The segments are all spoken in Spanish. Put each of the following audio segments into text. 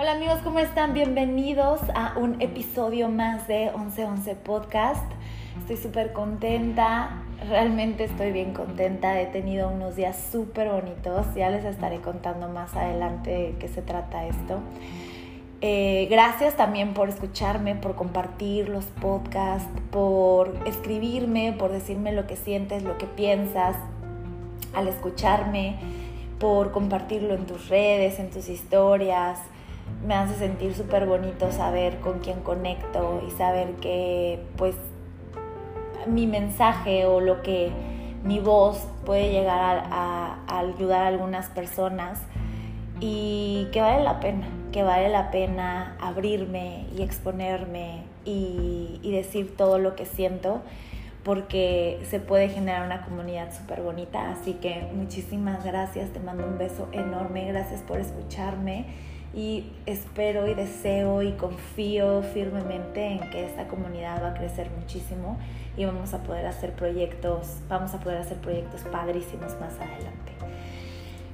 Hola amigos, ¿cómo están? Bienvenidos a un episodio más de 1111 Podcast. Estoy súper contenta, realmente estoy bien contenta. He tenido unos días súper bonitos, ya les estaré contando más adelante de qué se trata esto. Eh, gracias también por escucharme, por compartir los podcasts, por escribirme, por decirme lo que sientes, lo que piensas al escucharme, por compartirlo en tus redes, en tus historias me hace sentir súper bonito saber con quién conecto y saber que pues mi mensaje o lo que mi voz puede llegar a, ayudar a algunas personas y que vale la pena, que vale la pena abrirme y exponerme y, y decir todo lo que siento porque se puede generar una comunidad súper bonita. Así que muchísimas gracias, te mando un beso enorme, gracias por escucharme y espero y deseo y confío firmemente en que esta comunidad va a crecer muchísimo y vamos a poder hacer proyectos, vamos a poder hacer proyectos padrísimos más adelante.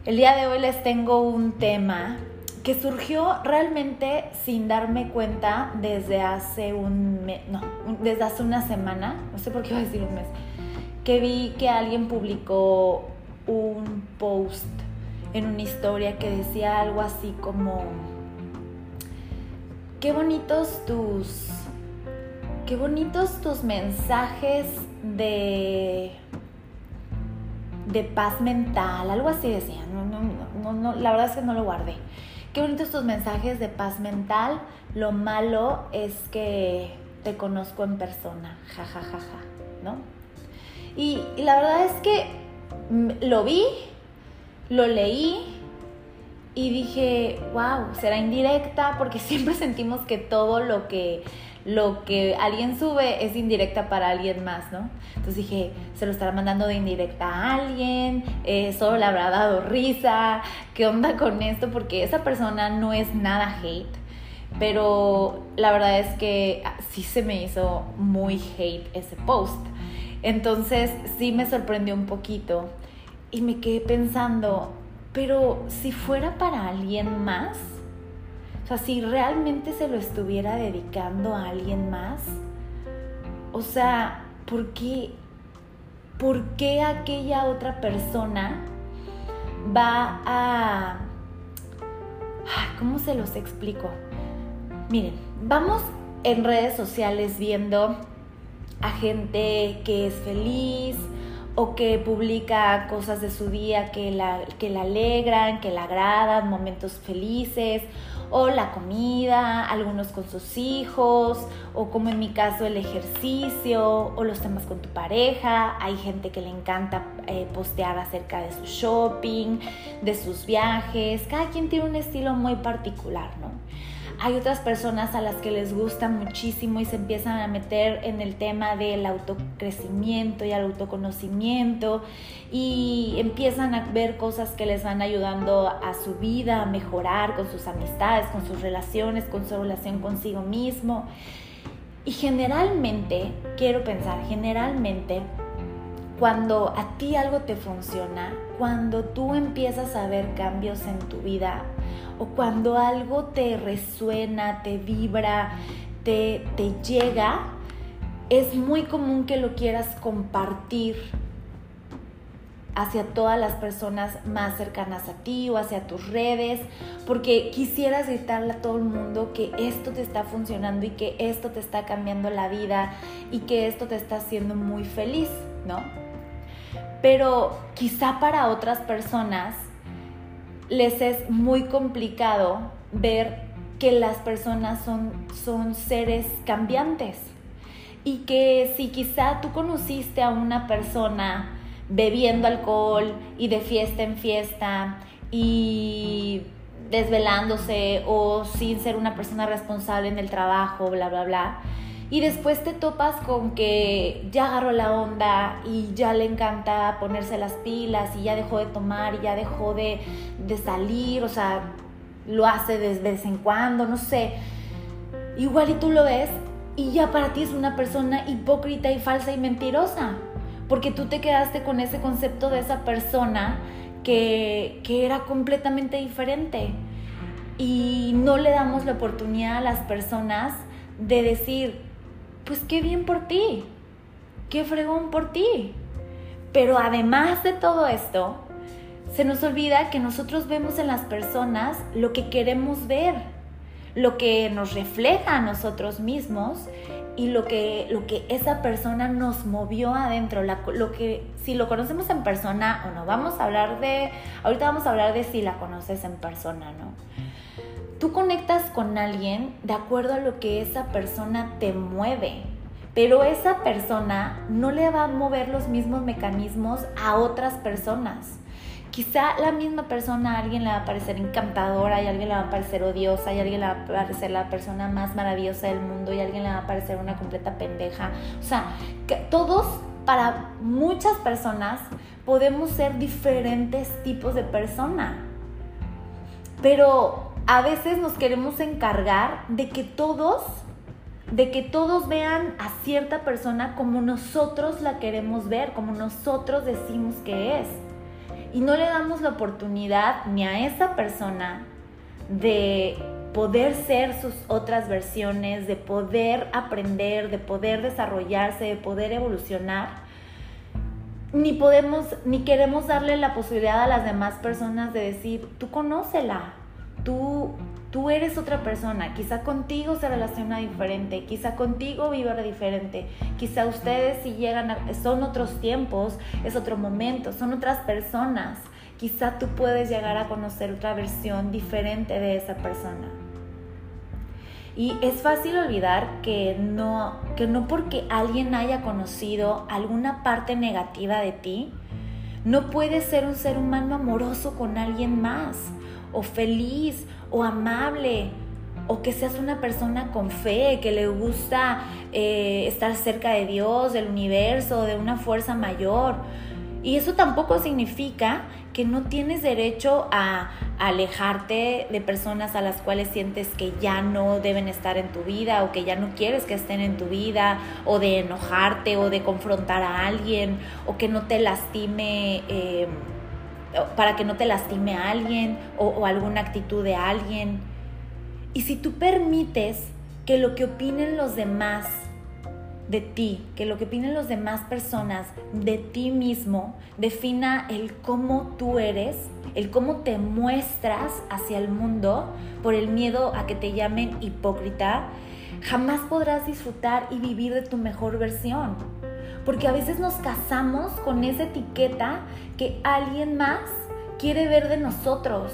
El día de hoy les tengo un tema que surgió realmente sin darme cuenta desde hace un mes, no, desde hace una semana, no sé por qué iba a decir un mes, que vi que alguien publicó un post en una historia que decía algo así como, qué bonitos tus, qué bonitos tus mensajes de, de paz mental, algo así decía, no, no, no, la verdad es que no lo guardé. Qué bonitos tus mensajes de paz mental, lo malo es que te conozco en persona, ja, ja, ja, ja, ¿no? y la verdad es que lo vi, lo leí y dije, wow, será indirecta porque siempre sentimos que todo lo que lo que alguien sube es indirecta para alguien más, ¿no? Entonces dije, se lo estará mandando de indirecta a alguien, eh, solo le habrá dado risa, ¿qué onda con esto? Porque esa persona no es nada hate, pero la verdad es que sí se me hizo muy hate ese post. Entonces sí me sorprendió un poquito y me quedé pensando, pero si fuera para alguien más, o sea, si realmente se lo estuviera dedicando a alguien más, o sea, ¿por qué, por qué aquella otra persona va a... ¿Cómo se los explico? Miren, vamos en redes sociales viendo a gente que es feliz, o que publica cosas de su día que la, que la alegran, que la agradan, momentos felices, o la comida, algunos con sus hijos, o como en mi caso el ejercicio, o los temas con tu pareja. Hay gente que le encanta eh, postear acerca de su shopping, de sus viajes. Cada quien tiene un estilo muy particular, ¿no? Hay otras personas a las que les gusta muchísimo y se empiezan a meter en el tema del autocrecimiento y el autoconocimiento y empiezan a ver cosas que les van ayudando a su vida, a mejorar con sus amistades, con sus relaciones, con su relación consigo mismo. Y generalmente, quiero pensar, generalmente, cuando a ti algo te funciona, cuando tú empiezas a ver cambios en tu vida, o cuando algo te resuena, te vibra, te, te llega, es muy común que lo quieras compartir hacia todas las personas más cercanas a ti o hacia tus redes, porque quisieras gritarle a todo el mundo que esto te está funcionando y que esto te está cambiando la vida y que esto te está haciendo muy feliz, ¿no? Pero quizá para otras personas les es muy complicado ver que las personas son, son seres cambiantes. Y que si quizá tú conociste a una persona bebiendo alcohol y de fiesta en fiesta y desvelándose o sin ser una persona responsable en el trabajo, bla, bla, bla, y después te topas con que ya agarró la onda y ya le encanta ponerse las pilas y ya dejó de tomar y ya dejó de, salir, o sea, lo hace de vez en cuando, no sé. Igual y tú lo ves y ya para ti es una persona hipócrita y falsa y mentirosa, porque tú te quedaste con ese concepto de esa persona que, que era completamente diferente. y no le damos la oportunidad a las personas de decir, pues qué bien por ti, qué fregón por ti. Pero además de todo esto, se nos olvida que nosotros vemos en las personas lo que queremos ver, lo que nos refleja a nosotros mismos y lo que, lo que esa persona nos movió adentro, lo que si lo conocemos en persona o no, vamos a hablar de, ahorita vamos a hablar de si la conoces en persona, ¿no? Tú conectas con alguien de acuerdo a lo que esa persona te mueve, pero esa persona no le va a mover los mismos mecanismos a otras personas. Quizá la misma persona a alguien le va a parecer encantadora y a alguien le va a parecer odiosa y a alguien le va a parecer la persona más maravillosa del mundo y a alguien le va a parecer una completa pendeja. O sea, todos, para muchas personas, podemos ser diferentes tipos de persona. Pero a veces nos queremos encargar de que todos de que todos vean a cierta persona como nosotros la queremos ver, como nosotros decimos que es. Y no le damos la oportunidad ni a esa persona de poder ser sus otras versiones, de poder aprender, de poder desarrollarse, de poder evolucionar, ni podemos, ni queremos darle la posibilidad a las demás personas de decir, tú conócela, tú Tú eres otra persona, quizá contigo se relaciona diferente, quizá contigo vive diferente, quizá ustedes si llegan a, son otros tiempos, es otro momento, son otras personas. Quizá tú puedes llegar a conocer otra versión diferente de esa persona. Y es fácil olvidar que no, que no porque alguien haya conocido alguna parte negativa de ti, no puedes ser un ser humano amoroso con alguien más, o feliz, o amable o que seas una persona con fe, que le gusta eh, estar cerca de Dios, del universo, de una fuerza mayor. Y eso tampoco significa que no tienes derecho a, alejarte de personas a las cuales sientes que ya no deben estar en tu vida o que ya no quieres que estén en tu vida, o de enojarte o de confrontar a alguien, o que no te lastime. Eh, para que no te lastime a alguien o, alguna actitud de alguien. Y si tú permites que lo que opinen los demás de ti, que lo que opinen las demás personas de ti mismo defina el cómo tú eres, el cómo te muestras hacia el mundo por el miedo a que te llamen hipócrita, jamás podrás disfrutar y vivir de tu mejor versión porque a veces nos casamos con esa etiqueta que alguien más quiere ver de nosotros.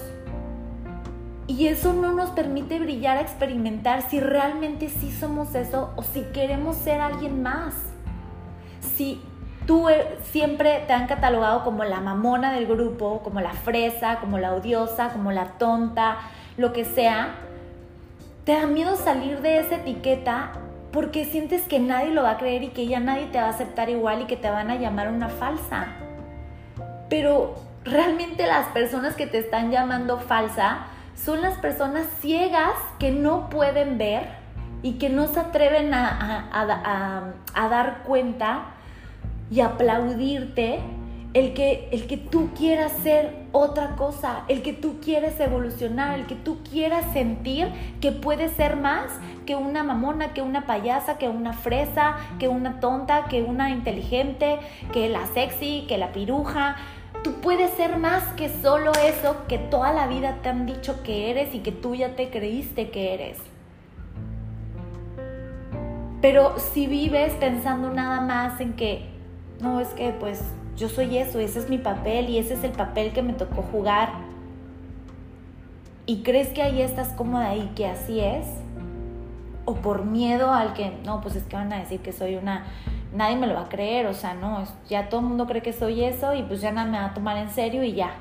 Y eso no nos permite brillar a experimentar si realmente sí somos eso o si queremos ser alguien más. Si tú e, siempre te han catalogado como la mamona del grupo, como la fresa, como la odiosa, como la tonta, lo que sea, te da miedo salir de esa etiqueta porque sientes que nadie lo va a creer y que ya nadie te va a aceptar igual y que te van a llamar una falsa. Pero realmente las personas que te están llamando falsa son las personas ciegas que no pueden ver y que no se atreven a, dar cuenta y aplaudirte el que, el que tú quieras ser otra cosa, el que tú quieres evolucionar, el que tú quieras sentir que puedes ser más que una mamona, que una payasa, que una fresa, que una tonta, que una inteligente, que la sexy, que la piruja. Tú puedes ser más que solo eso que toda la vida te han dicho que eres y que tú ya te creíste que eres. Pero si vives pensando nada más en que, no, es que pues yo soy eso, ese es mi papel y ese es el papel que me tocó jugar. ¿Y crees que ahí estás cómoda y que así es? ¿O por miedo al que, no, pues es que van a decir que soy una, nadie me lo va a creer, o sea, no, ya todo el mundo cree que soy eso y pues ya nada me va a tomar en serio y ya.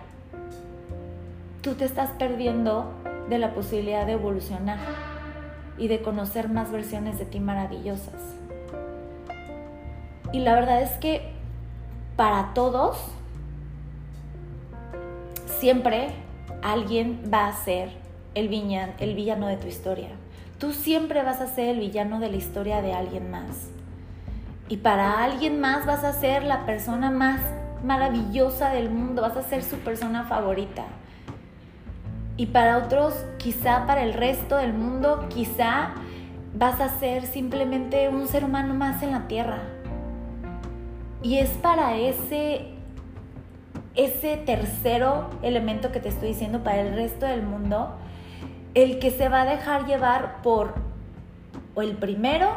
Tú te estás perdiendo de la posibilidad de evolucionar y de conocer más versiones de ti maravillosas. Y la verdad es que para todos, siempre alguien va a ser el, el villano de tu historia. Tú siempre vas a ser el villano de la historia de alguien más. Y para alguien más vas a ser la persona más maravillosa del mundo, vas a ser su persona favorita. Y para otros, quizá para el resto del mundo, quizá vas a ser simplemente un ser humano más en la tierra. Y es para ese, ese tercero elemento que te estoy diciendo, para el resto del mundo, el que se va a dejar llevar por o el primero,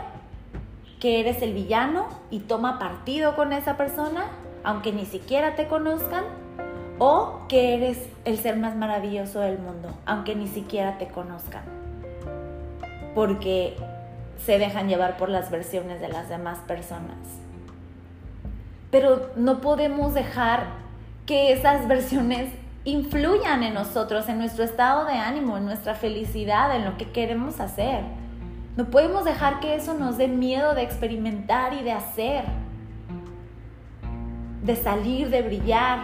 que eres el villano y toma partido con esa persona, aunque ni siquiera te conozcan, o que eres el ser más maravilloso del mundo, aunque ni siquiera te conozcan. Porque se dejan llevar por las versiones de las demás personas. Pero no podemos dejar que esas versiones influyan en nosotros, en nuestro estado de ánimo, en nuestra felicidad, en lo que queremos hacer. No podemos dejar que eso nos dé miedo de experimentar y de hacer, de salir, de brillar,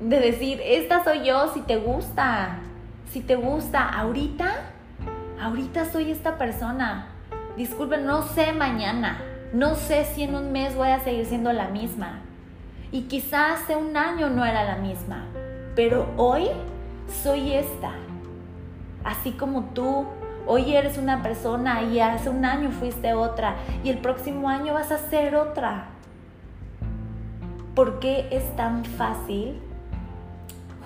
de decir, esta soy yo si te gusta, si te gusta, ahorita, ahorita soy esta persona. Disculpen, no sé mañana, no sé si en un mes voy a seguir siendo la misma. Y quizás hace un año no era la misma pero hoy soy esta. Así como tú, hoy eres una persona y hace un año fuiste otra y el próximo año vas a ser otra. ¿Por qué es tan fácil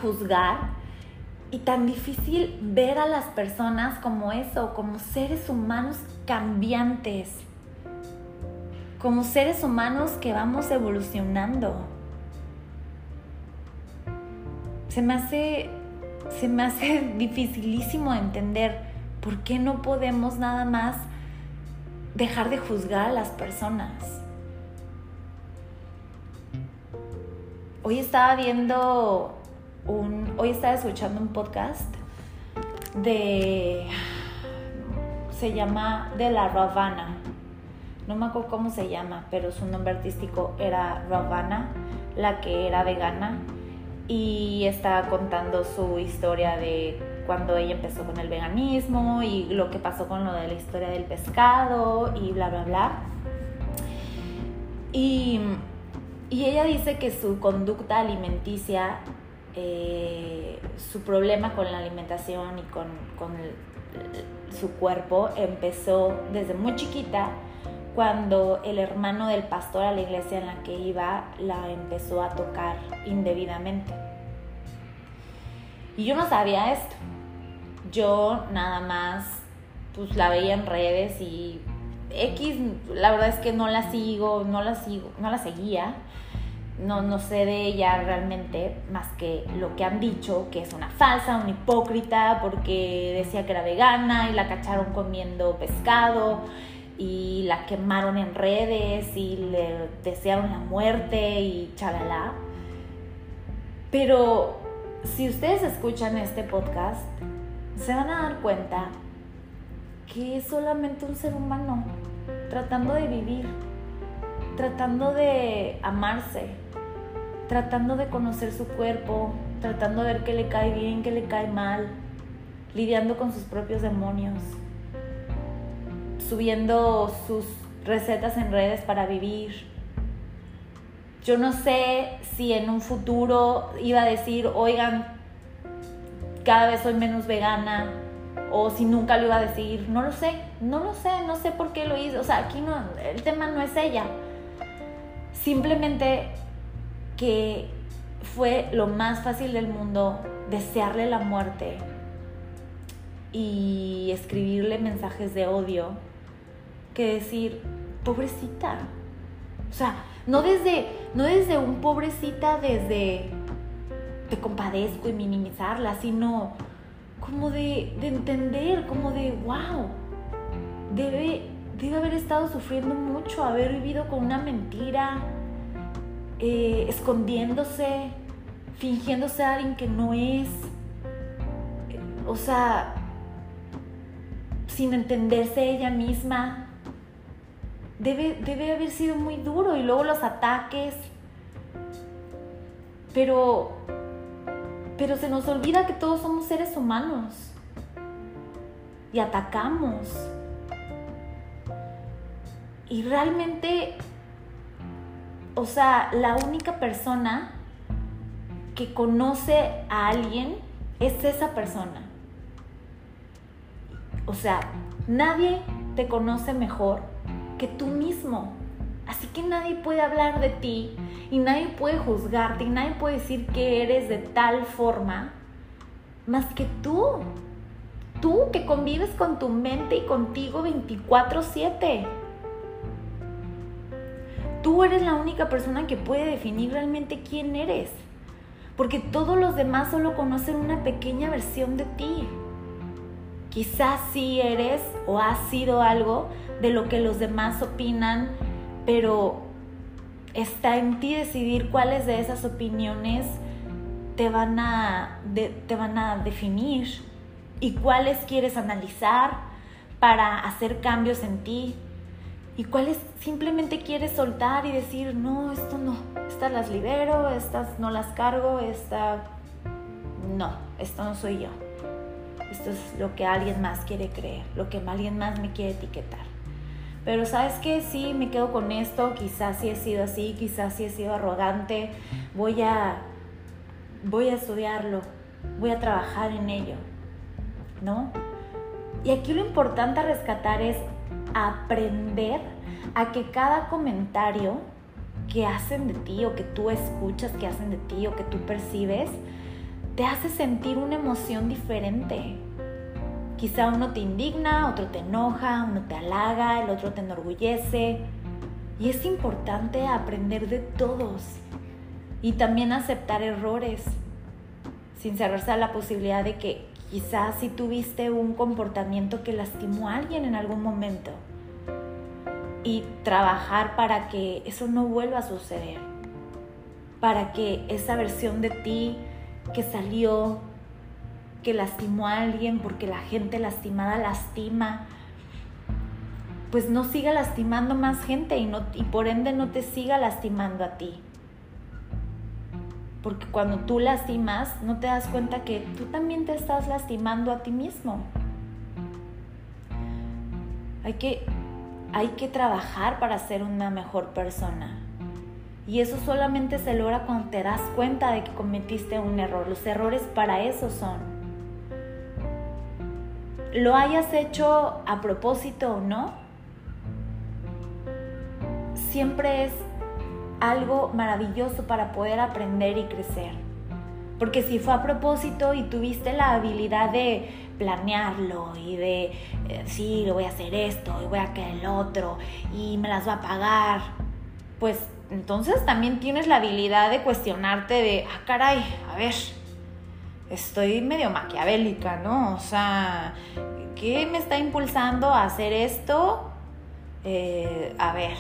juzgar y tan difícil ver a las personas como eso, como seres humanos cambiantes, como seres humanos que vamos evolucionando? se me hace, se me hace dificilísimo entender por qué no podemos nada más dejar de juzgar a las personas. Hoy estaba viendo un, hoy estaba escuchando un podcast de, se llama De la Ravana. No me acuerdo cómo se llama, pero su nombre artístico era Ravana, la que era vegana y está contando su historia de cuando ella empezó con el veganismo y lo que pasó con lo de la historia del pescado y bla, bla, bla. Y, ella dice que su conducta alimenticia, eh, su problema con la alimentación y con, su cuerpo empezó desde muy chiquita cuando el hermano del pastor a la iglesia en la que iba la empezó a tocar indebidamente. Y yo no sabía esto. Yo nada más pues la veía en redes y X, la verdad es que no la sigo, no la sigo, no la seguía. No, no sé de ella realmente más que lo que han dicho, que es una falsa, una hipócrita, porque decía que era vegana y la cacharon comiendo pescado y la quemaron en redes y le desearon la muerte y chalala. Pero si ustedes escuchan este podcast, se van a dar cuenta que es solamente un ser humano tratando de vivir, tratando de amarse, tratando de conocer su cuerpo, tratando de ver qué le cae bien, qué le cae mal, lidiando con sus propios demonios subiendo sus recetas en redes para vivir. Yo no sé si en un futuro iba a decir, oigan, cada vez soy menos vegana, o si nunca lo iba a decir, no lo sé, no lo sé, no sé por qué lo hizo. O sea, aquí no, el tema no es ella. Simplemente que fue lo más fácil del mundo desearle la muerte y escribirle mensajes de odio que decir, pobrecita. O sea, no desde, no desde un pobrecita, desde te compadezco y minimizarla, sino como de, entender, como de, wow, debe, debe haber estado sufriendo mucho, haber vivido con una mentira, eh, escondiéndose, fingiéndose a alguien que no es. O sea, sin entenderse ella misma, debe, haber sido muy duro y luego los ataques. Pero, pero se nos olvida que todos somos seres humanos y atacamos. Y realmente, o sea, la única persona que conoce a alguien es esa persona. O sea, nadie te conoce mejor que tú mismo. Así que nadie puede hablar de ti y nadie puede juzgarte y nadie puede decir que eres de tal forma más que tú. Tú que convives con tu mente y contigo 24/7. Tú eres la única persona que puede definir realmente quién eres. Porque todos los demás solo conocen una pequeña versión de ti. Quizás sí eres o has sido algo de lo que los demás opinan, pero está en ti decidir cuáles de esas opiniones te van a, te van a definir y cuáles quieres analizar para hacer cambios en ti y cuáles simplemente quieres soltar y decir, no, esto no, estas las libero, estas no las cargo, esta no, esto no soy yo. Esto es lo que alguien más quiere creer, lo que alguien más me quiere etiquetar. Pero sabes que sí, me quedo con esto, quizás sí he sido así, quizás sí he sido arrogante, voy a, voy a estudiarlo, voy a trabajar en ello, ¿no? Y aquí lo importante a rescatar es aprender a que cada comentario que hacen de ti o que tú escuchas que hacen de ti o que tú percibes, te hace sentir una emoción diferente. Quizá uno te indigna, otro te enoja, uno te halaga, el otro te enorgullece. Y es importante aprender de todos y también aceptar errores, sin cerrarse a la posibilidad de que quizás si tuviste un comportamiento que lastimó a alguien en algún momento y trabajar para que eso no vuelva a suceder, para que esa versión de ti que salió, que lastimó a alguien porque la gente lastimada lastima, pues no siga lastimando más gente y, no, y por ende no te siga lastimando a ti. Porque cuando tú lastimas, no te das cuenta que tú también te estás lastimando a ti mismo. Hay que, hay que trabajar para ser una mejor persona. Y eso solamente se logra cuando te das cuenta de que cometiste un error. Los errores para eso son. Lo hayas hecho a propósito o no, siempre es algo maravilloso para poder aprender y crecer. Porque si fue a propósito y tuviste la habilidad de planearlo y de, eh, sí, lo voy a hacer esto y voy a querer el otro y me las va a pagar, pues entonces también tienes la habilidad de cuestionarte de, ah, caray, a ver, estoy medio maquiavélica, ¿no? O sea, ¿qué me está impulsando a hacer esto? Eh, a ver,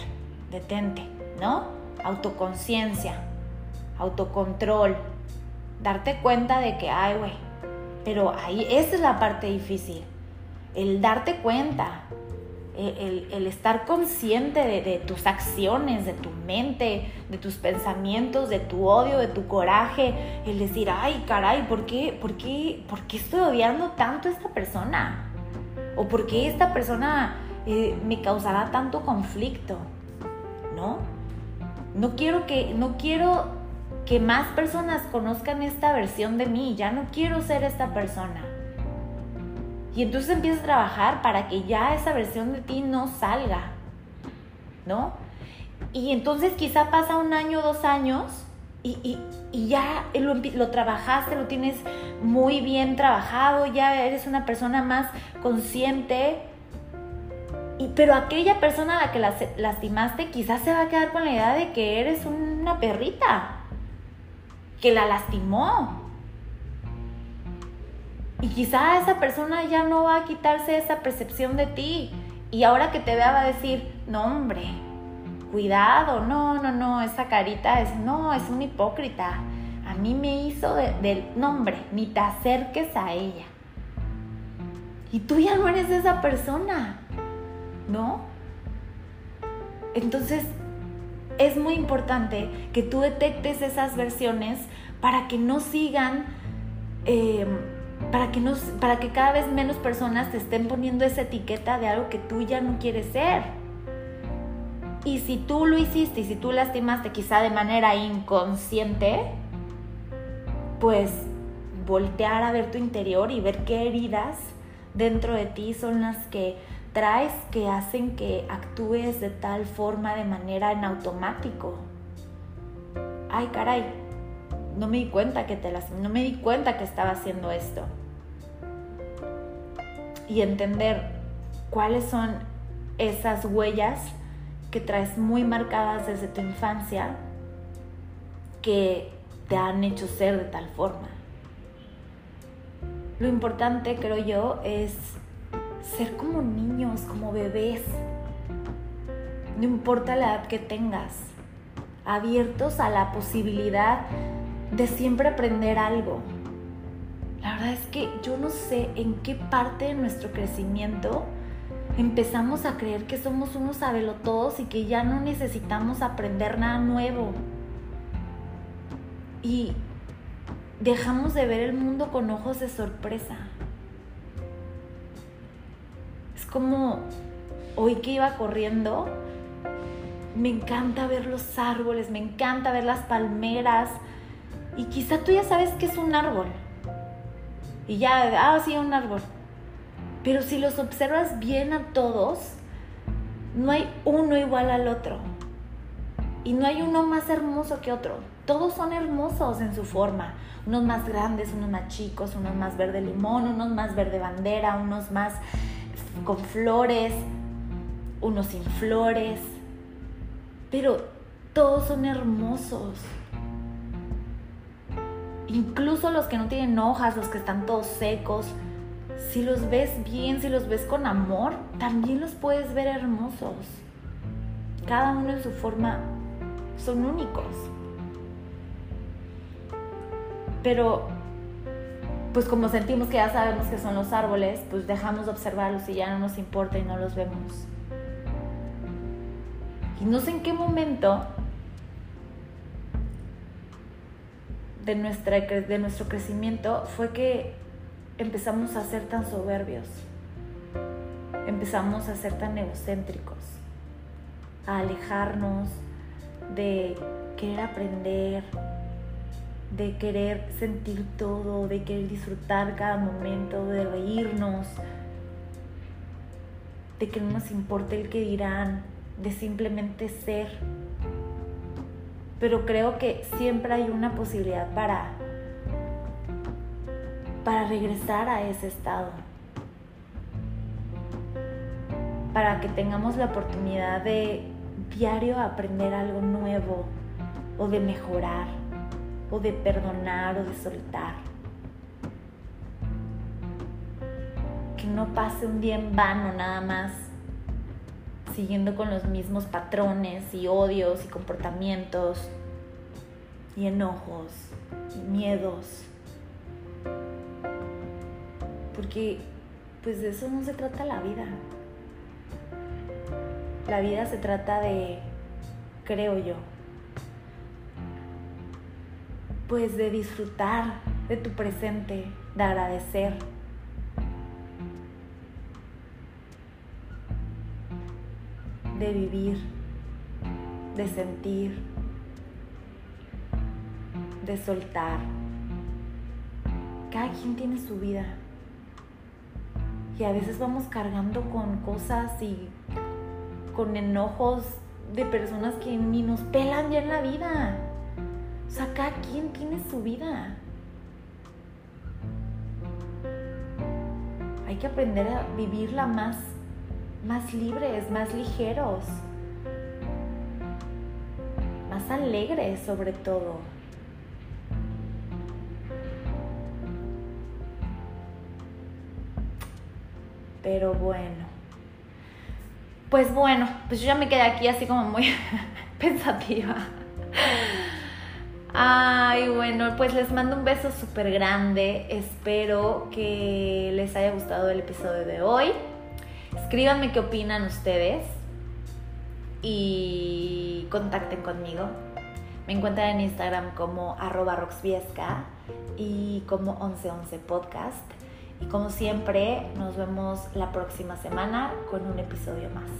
detente, ¿no? Autoconciencia, autocontrol, darte cuenta de que, ay, güey, pero ahí, esa es la parte difícil, el darte cuenta, el, estar consciente de, tus acciones, de tu mente, de tus pensamientos, de tu odio, de tu coraje, el decir, ay, caray, ¿por qué, por qué, por qué estoy odiando tanto a esta persona? ¿O por qué esta persona eh, me causará tanto conflicto? ¿No? No quiero que, no quiero que más personas conozcan esta versión de mí, ya no quiero ser esta persona. Y entonces empiezas a trabajar para que ya esa versión de ti no salga, ¿no? Y entonces quizá pasa un año, dos años y, ya lo, lo, trabajaste, lo tienes muy bien trabajado, ya eres una persona más consciente. Y, pero aquella persona a la que la, lastimaste quizás se va a quedar con la idea de que eres una perrita, que la lastimó, y quizá esa persona ya no va a quitarse esa percepción de ti. Y ahora que te vea va a decir, no hombre, cuidado, no, no, no, esa carita es, no, es un hipócrita. A mí me hizo del nombre, ni te acerques a ella. Y tú ya no eres esa persona, ¿no? Entonces, es muy importante que tú detectes esas versiones para que no sigan eh, para que, nos, para que cada vez menos personas te estén poniendo esa etiqueta de algo que tú ya no quieres ser. Y si tú lo hiciste y si tú lastimaste quizá de manera inconsciente, pues voltear a ver tu interior y ver qué heridas dentro de ti son las que traes que hacen que actúes de tal forma de manera en automático. Ay, caray, no me di cuenta que te las, no me di cuenta que estaba haciendo esto. Y entender cuáles son esas huellas que traes muy marcadas desde tu infancia que te han hecho ser de tal forma. Lo importante, creo yo, es ser como niños, como bebés. No importa la edad que tengas, abiertos a la posibilidad de siempre aprender algo. La verdad es que yo no sé en qué parte de nuestro crecimiento empezamos a creer que somos unos sabelotodos y que ya no necesitamos aprender nada nuevo. Y dejamos de ver el mundo con ojos de sorpresa. Es como hoy que iba corriendo, me encanta ver los árboles, me encanta ver las palmeras. Y quizá tú ya sabes que es un árbol. Y ya, ah, sí, un árbol. Pero si los observas bien a todos, no hay uno igual al otro. Y no hay uno más hermoso que otro. Todos son hermosos en su forma. Unos más grandes, unos más chicos, unos más verde limón, unos más verde bandera, unos más con flores, unos sin flores. Pero todos son hermosos. Incluso los que no tienen hojas, los que están todos secos, si los ves bien, si los ves con amor, también los puedes ver hermosos. Cada uno en su forma son únicos. Pero, pues como sentimos que ya sabemos que son los árboles, pues dejamos de observarlos y ya no nos importa y no los vemos. Y no sé en qué momento de, nuestra, de nuestro crecimiento fue que empezamos a ser tan soberbios, empezamos a ser tan egocéntricos, a alejarnos de querer aprender, de querer sentir todo, de querer disfrutar cada momento, de reírnos, de que no nos importe el que dirán, de simplemente ser. Pero creo que siempre hay una posibilidad para para regresar a ese estado. Para que tengamos la oportunidad de diario aprender algo nuevo o de mejorar o de perdonar o de soltar. Que no pase un día en vano nada más siguiendo con los mismos patrones y odios y comportamientos y enojos y miedos porque pues de eso no se trata la vida. La vida se trata de, creo yo, pues de disfrutar de tu presente, de agradecer. De vivir, de sentir, de soltar. Cada quien tiene su vida y a veces vamos cargando con cosas y con enojos de personas que ni nos pelan ya en la vida. O sea, cada quien tiene su vida. Hay que aprender a vivirla más, más libres, más ligeros, más alegres sobre todo. Pero bueno. Pues bueno, pues yo ya me quedé aquí así como muy pensativa. Ay, bueno, pues les mando un beso súper grande. Espero que les haya gustado el episodio de hoy. Escríbanme qué opinan ustedes y contacten conmigo. Me encuentran en Instagram como arroba roxviesca y como 1111 podcast. Y como siempre, nos vemos la próxima semana con un episodio más.